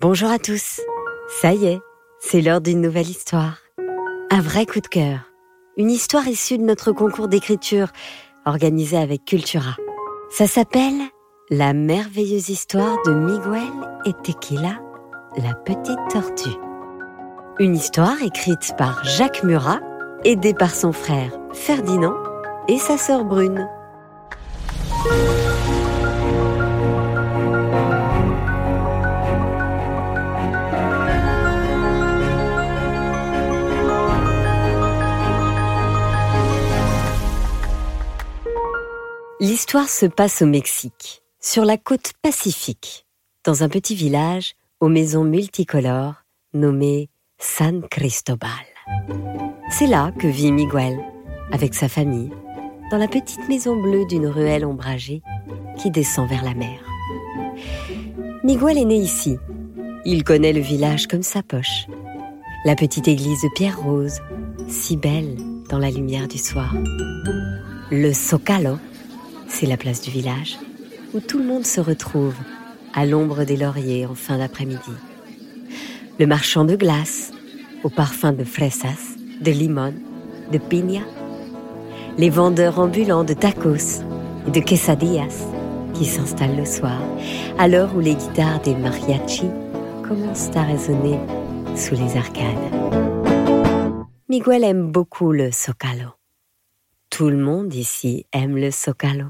Bonjour à tous. Ça y est, c'est l'heure d'une nouvelle histoire. Un vrai coup de cœur. Une histoire issue de notre concours d'écriture organisé avec Cultura. Ça s'appelle La merveilleuse histoire de Miguel et Tequila, la petite tortue. Une histoire écrite par Jacques Murat, aidé par son frère Ferdinand et sa sœur Brune. L'histoire se passe au Mexique, sur la côte pacifique, dans un petit village aux maisons multicolores nommé San Cristobal. C'est là que vit Miguel, avec sa famille, dans la petite maison bleue d'une ruelle ombragée qui descend vers la mer. Miguel est né ici. Il connaît le village comme sa poche. La petite église de pierre rose, si belle dans la lumière du soir. Le Zocalo, c'est la place du village, où tout le monde se retrouve, à l'ombre des lauriers en fin d'après-midi. Le marchand de glace, au parfum de fresas, de limon, de piña. Les vendeurs ambulants de tacos et de quesadillas qui s'installent le soir, à l'heure où les guitares des mariachis commencent à résonner sous les arcades. Miguel aime beaucoup le Zocalo. Tout le monde ici aime le Zocalo.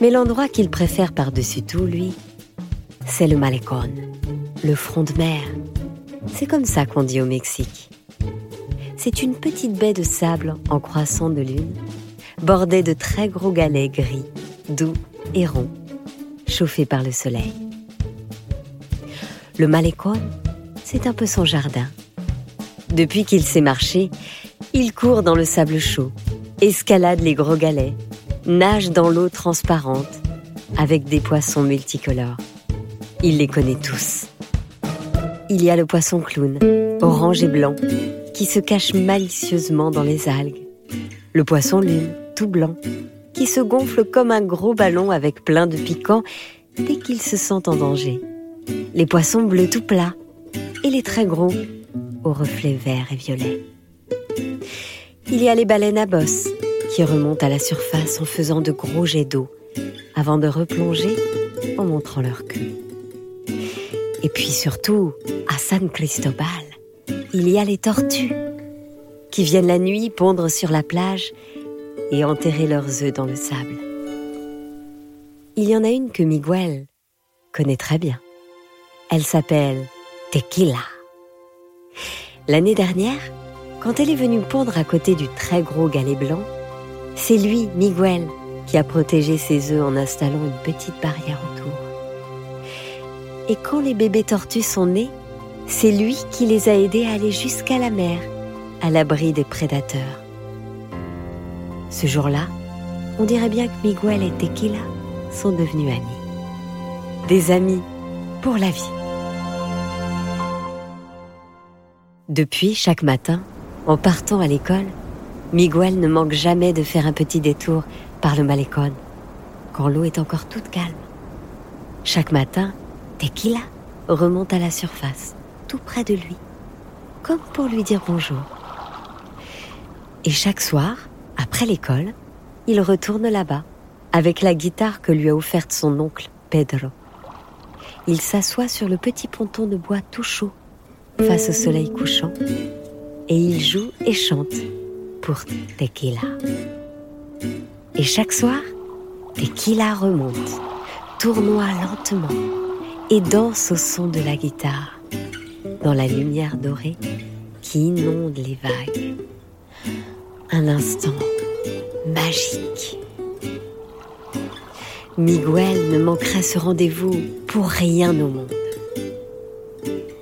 Mais l'endroit qu'il préfère par-dessus tout, lui, c'est le Malecón, le front de mer. C'est comme ça qu'on dit au Mexique. C'est une petite baie de sable en croissant de lune, bordée de très gros galets gris, doux et ronds, chauffés par le soleil. Le Malecón, c'est un peu son jardin. Depuis qu'il sait marcher, il court dans le sable chaud, escalade les gros galets, nage dans l'eau transparente avec des poissons multicolores. Il les connaît tous. Il y a le poisson clown, orange et blanc, qui se cache malicieusement dans les algues. Le poisson lune, tout blanc, qui se gonfle comme un gros ballon avec plein de piquants dès qu'il se sent en danger. Les poissons bleus tout plats et les très gros aux reflets verts et violets. Il y a les baleines à bosse, remontent à la surface en faisant de gros jets d'eau, avant de replonger en montrant leur queue. Et puis surtout, à San Cristobal, il y a les tortues, qui viennent la nuit pondre sur la plage et enterrer leurs œufs dans le sable. Il y en a une que Miguel connaît très bien. Elle s'appelle Tequila. L'année dernière, quand elle est venue pondre à côté du très gros galet blanc, c'est lui, Miguel, qui a protégé ses œufs en installant une petite barrière autour. Et quand les bébés tortues sont nés, c'est lui qui les a aidés à aller jusqu'à la mer, à l'abri des prédateurs. Ce jour-là, on dirait bien que Miguel et Tequila sont devenus amis. Des amis pour la vie. Depuis, chaque matin, en partant à l'école, Miguel ne manque jamais de faire un petit détour par le malécon, quand l'eau est encore toute calme. Chaque matin, Tequila remonte à la surface, tout près de lui, comme pour lui dire bonjour. Et chaque soir, après l'école, il retourne là-bas, avec la guitare que lui a offerte son oncle Pedro. Il s'assoit sur le petit ponton de bois tout chaud, face au soleil couchant, et il joue et chante pour Tequila. Et chaque soir, Tequila remonte, tournoie lentement et danse au son de la guitare, dans la lumière dorée qui inonde les vagues. Un instant magique. Miguel ne manquerait ce rendez-vous pour rien au monde.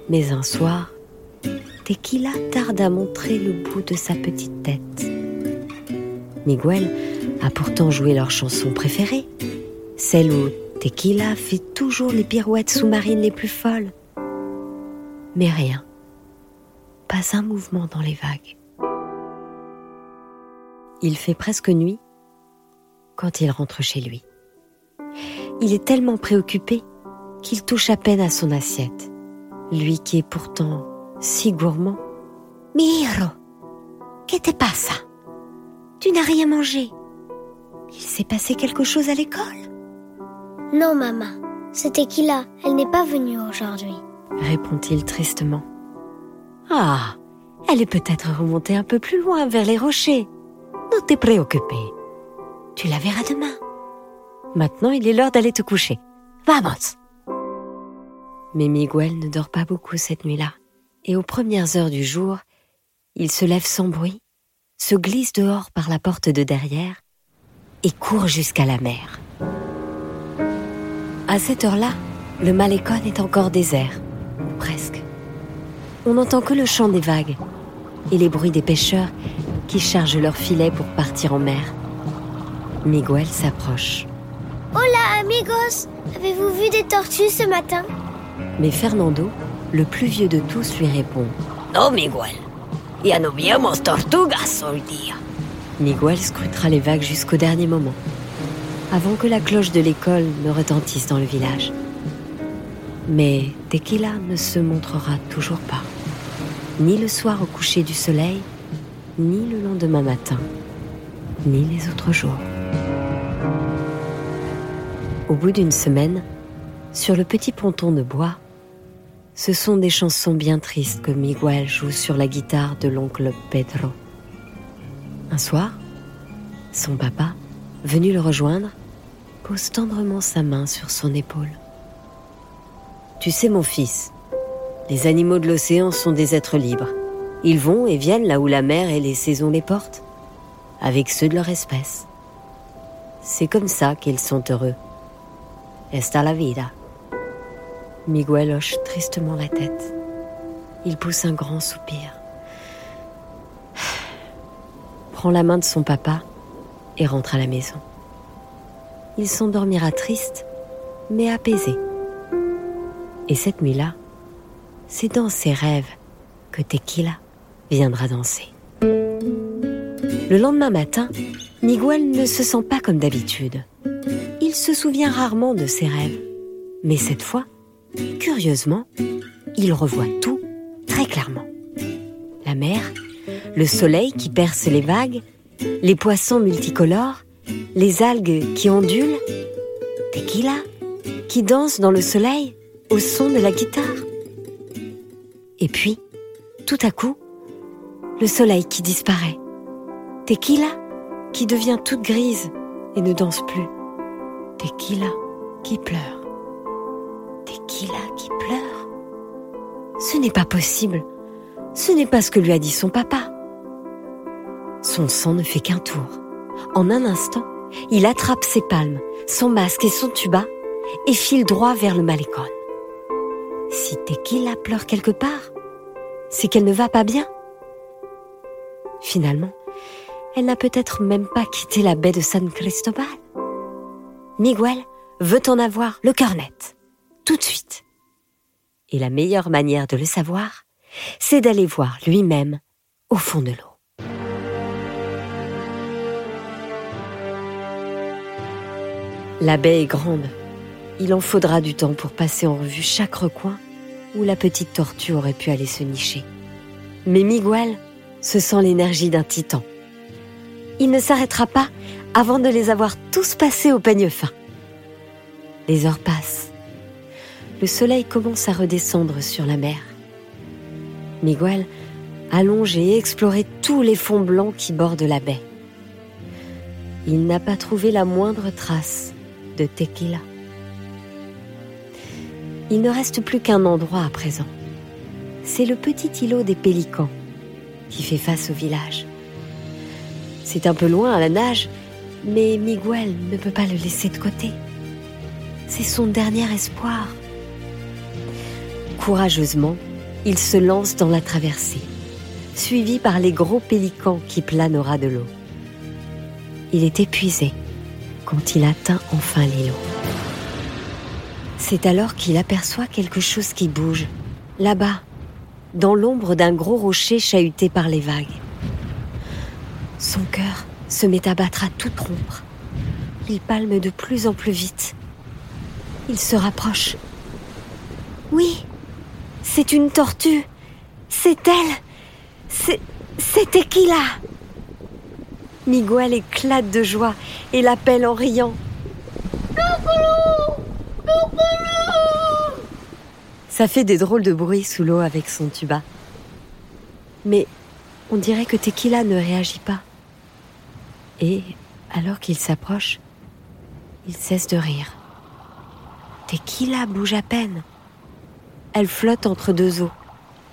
Mais un soir, Tequila tarde à montrer le bout de sa petite tête. Miguel a pourtant joué leur chanson préférée, celle où Tequila fait toujours les pirouettes sous-marines les plus folles. Mais rien, pas un mouvement dans les vagues. Il fait presque nuit quand il rentre chez lui. Il est tellement préoccupé qu'il touche à peine à son assiette. Lui qui est pourtant si gourmand. Miro, que te passa Tu n'as rien mangé. Il s'est passé quelque chose à l'école? Non, maman. C'était Kila. Elle n'est pas venue aujourd'hui. Répond-il tristement. Ah, elle est peut-être remontée un peu plus loin vers les rochers. Ne t'es préoccupé. Tu la verras demain. Maintenant, il est l'heure d'aller te coucher. Vamos Mais Miguel ne dort pas beaucoup cette nuit-là. Et aux premières heures du jour, il se lève sans bruit, se glisse dehors par la porte de derrière et court jusqu'à la mer. À cette heure-là, le Malécon est encore désert, ou presque. On n'entend que le chant des vagues et les bruits des pêcheurs qui chargent leurs filets pour partir en mer. Miguel s'approche. Hola amigos, avez-vous vu des tortues ce matin? Mais Fernando, le plus vieux de tous, lui répond. Non Miguel, ya no vimos tortugas hoy día. Miguel scrutera les vagues jusqu'au dernier moment, avant que la cloche de l'école ne retentisse dans le village. Mais Tequila ne se montrera toujours pas, ni le soir au coucher du soleil, ni le lendemain matin, ni les autres jours. Au bout d'une semaine, sur le petit ponton de bois, ce sont des chansons bien tristes que Miguel joue sur la guitare de l'oncle Pedro. Un soir, son papa, venu le rejoindre, pose tendrement sa main sur son épaule. Tu sais, mon fils, les animaux de l'océan sont des êtres libres. Ils vont et viennent là où la mer et les saisons les portent, avec ceux de leur espèce. C'est comme ça qu'ils sont heureux. Esta la vida. Miguel hoche tristement la tête. Il pousse un grand soupir. Prend la main de son papa et rentre à la maison. Il s'endormira triste, mais apaisé. Et cette nuit-là, c'est dans ses rêves que Tequila viendra danser. Le lendemain matin, Miguel ne se sent pas comme d'habitude. Il se souvient rarement de ses rêves. Mais cette fois, curieusement, il revoit tout très clairement. La mer, le soleil qui perce les vagues, les poissons multicolores, les algues qui ondulent, Tequila qui danse dans le soleil au son de la guitare. Et puis, tout à coup, le soleil qui disparaît. Tequila qui devient toute grise et ne danse plus. Tequila qui pleure. Tequila qui pleure. Ce n'est pas possible. Ce n'est pas ce que lui a dit son papa. Son sang ne fait qu'un tour. En un instant, il attrape ses palmes, son masque et son tuba et file droit vers le malécon. Si Tequila pleure quelque part, c'est qu'elle ne va pas bien. Finalement, elle n'a peut-être même pas quitté la baie de San Cristobal. Miguel veut en avoir le cœur net, tout de suite. Et la meilleure manière de le savoir, c'est d'aller voir lui-même au fond de l'eau. La baie est grande. Il en faudra du temps pour passer en revue chaque recoin où la petite tortue aurait pu aller se nicher. Mais Miguel se sent l'énergie d'un titan. Il ne s'arrêtera pas avant de les avoir tous passés au peigne fin. Les heures passent. Le soleil commence à redescendre sur la mer. Miguel allonge et explorer tous les fonds blancs qui bordent la baie. Il n'a pas trouvé la moindre trace de tequila. Il ne reste plus qu'un endroit à présent. C'est le petit îlot des pélicans qui fait face au village. C'est un peu loin à la nage, mais Miguel ne peut pas le laisser de côté. C'est son dernier espoir. Courageusement, il se lance dans la traversée, suivi par les gros pélicans qui planent au ras de l'eau. Il est épuisé quand il atteint enfin l'îlot. C'est alors qu'il aperçoit quelque chose qui bouge, là-bas, dans l'ombre d'un gros rocher chahuté par les vagues. Son cœur se met à battre à toute rompre. Il palme de plus en plus vite. Il se rapproche Oui, c'est une tortue. C'est elle. C'est. C'est Tequila. Miguel éclate de joie et l'appelle en riant. Ça fait des drôles de bruits sous l'eau avec son tuba. Mais on dirait que Tequila ne réagit pas. Et alors qu'il s'approche, il cesse de rire. Tequila bouge à peine. Elle flotte entre deux eaux,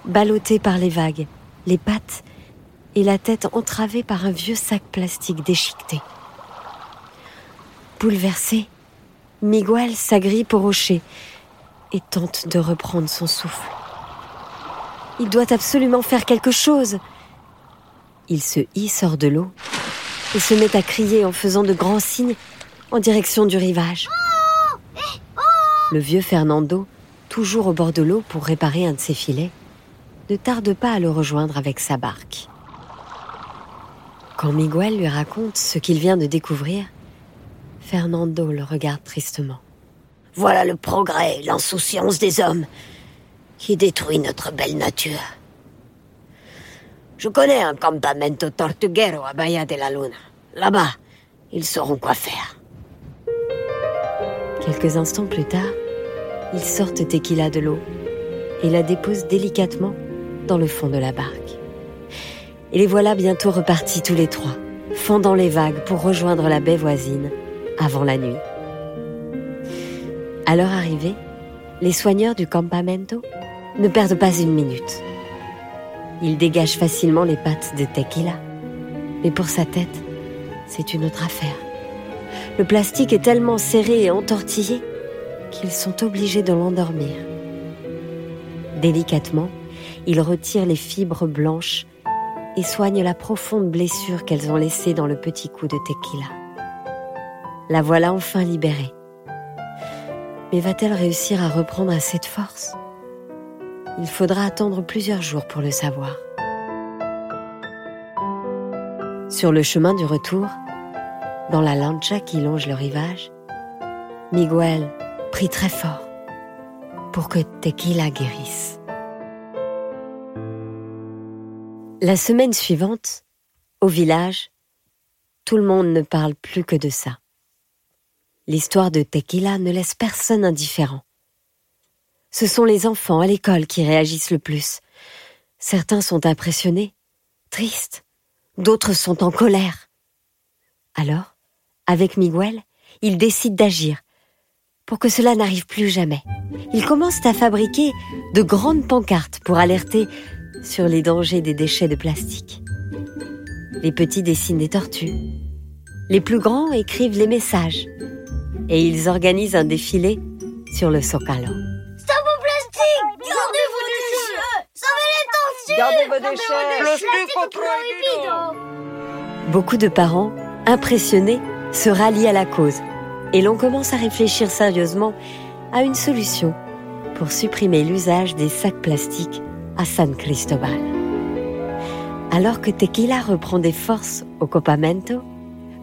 ballottée par les vagues, les pattes et la tête entravée par un vieux sac plastique déchiqueté. Bouleversé, Miguel s'agrippe au rocher et tente de reprendre son souffle. Il doit absolument faire quelque chose. Il se hisse hors de l'eau et se met à crier en faisant de grands signes en direction du rivage. Le vieux Fernando, toujours au bord de l'eau pour réparer un de ses filets, ne tarde pas à le rejoindre avec sa barque. Quand Miguel lui raconte ce qu'il vient de découvrir, Fernando le regarde tristement. Voilà le progrès, l'insouciance des hommes qui détruit notre belle nature. Je connais un campamento tortuguero à Bahia de la Luna. Là-bas, ils sauront quoi faire. Quelques instants plus tard, ils sortent Tequila de l'eau et la déposent délicatement dans le fond de la barque. Et les voilà bientôt repartis tous les trois, fendant les vagues pour rejoindre la baie voisine avant la nuit. À leur arrivée, les soigneurs du campamento ne perdent pas une minute. Ils dégagent facilement les pattes de Tequila, mais pour sa tête, c'est une autre affaire. Le plastique est tellement serré et entortillé qu'ils sont obligés de l'endormir. Délicatement, ils retirent les fibres blanches et soignent la profonde blessure qu'elles ont laissée dans le petit coup de tequila. La voilà enfin libérée. Mais va-t-elle réussir à reprendre assez de force? Il faudra attendre plusieurs jours pour le savoir. Sur le chemin du retour, dans la lancha qui longe le rivage, Miguel prie très fort pour que Tequila guérisse. La semaine suivante, au village, tout le monde ne parle plus que de ça. L'histoire de Tequila ne laisse personne indifférent. Ce sont les enfants à l'école qui réagissent le plus. Certains sont impressionnés, tristes, d'autres sont en colère. Alors, avec Miguel, ils décident d'agir pour que cela n'arrive plus jamais. Ils commencent à fabriquer de grandes pancartes pour alerter sur les dangers des déchets de plastique. Les petits dessinent des tortues. Les plus grands écrivent les messages. Et ils organisent un défilé sur le Socalo. Stop au plastique Gardez vos déchets Sauvez les tortues Gardez vos déchets Plastique Beaucoup de parents, impressionnés, se rallient à la cause et l'on commence à réfléchir sérieusement à une solution pour supprimer l'usage des sacs plastiques à San Cristobal. Alors que Tequila reprend des forces au Copamento,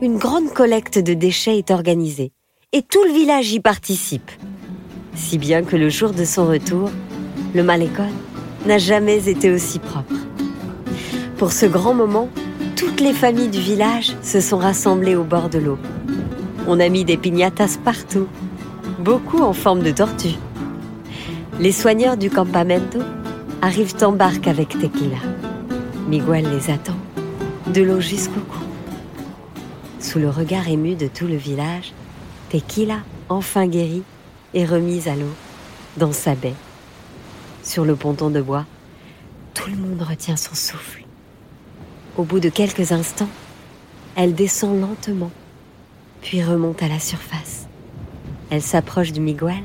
une grande collecte de déchets est organisée et tout le village y participe. Si bien que le jour de son retour, le Malecon n'a jamais été aussi propre. Pour ce grand moment, toutes les familles du village se sont rassemblées au bord de l'eau. On a mis des piñatas partout, beaucoup en forme de tortue. Les soigneurs du campamento arrivent en barque avec Tequila. Miguel les attend, de l'eau jusqu'au cou. Sous le regard ému de tout le village, Tequila, enfin guérie, est remise à l'eau, dans sa baie. Sur le ponton de bois, tout le monde retient son souffle. Au bout de quelques instants, elle descend lentement, puis remonte à la surface. Elle s'approche du Miguel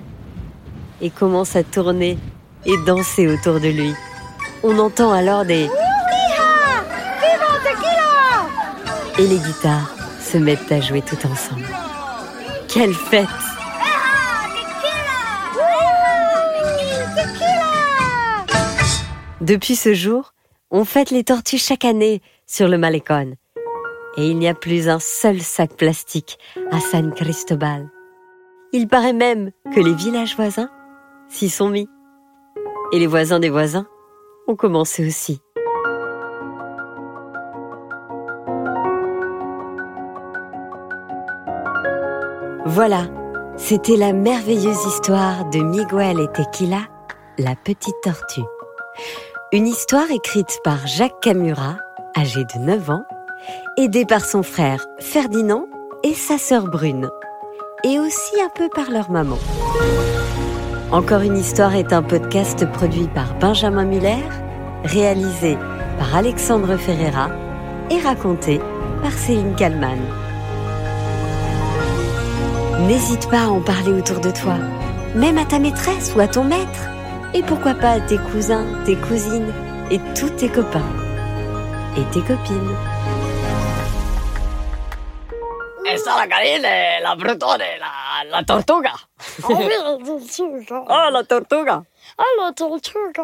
et commence à tourner et danser autour de lui. On entend alors des et les guitares se mettent à jouer tout ensemble. Quelle fête Depuis ce jour, on fête les tortues chaque année sur le Malecon. Et il n'y a plus un seul sac plastique à San Cristobal. Il paraît même que les villages voisins s'y sont mis. Et les voisins des voisins ont commencé aussi. Voilà, c'était la merveilleuse histoire de Miguel et Tequila, la petite tortue. Une histoire écrite par Jacques Camura, âgé de 9 ans, aidé par son frère Ferdinand et sa sœur Brune, et aussi un peu par leur maman. Encore une histoire est un podcast produit par Benjamin Muller, réalisé par Alexandre Ferreira et raconté par Céline Kallmann. N'hésite pas à en parler autour de toi, même à ta maîtresse ou à ton maître, et pourquoi pas à tes cousins, tes cousines et tous tes copains et tes copines. Esa la carine, la brutone, la, la tortuga. Oh oui, la tortuga. Oh, la tortuga. Ah, la tortuga.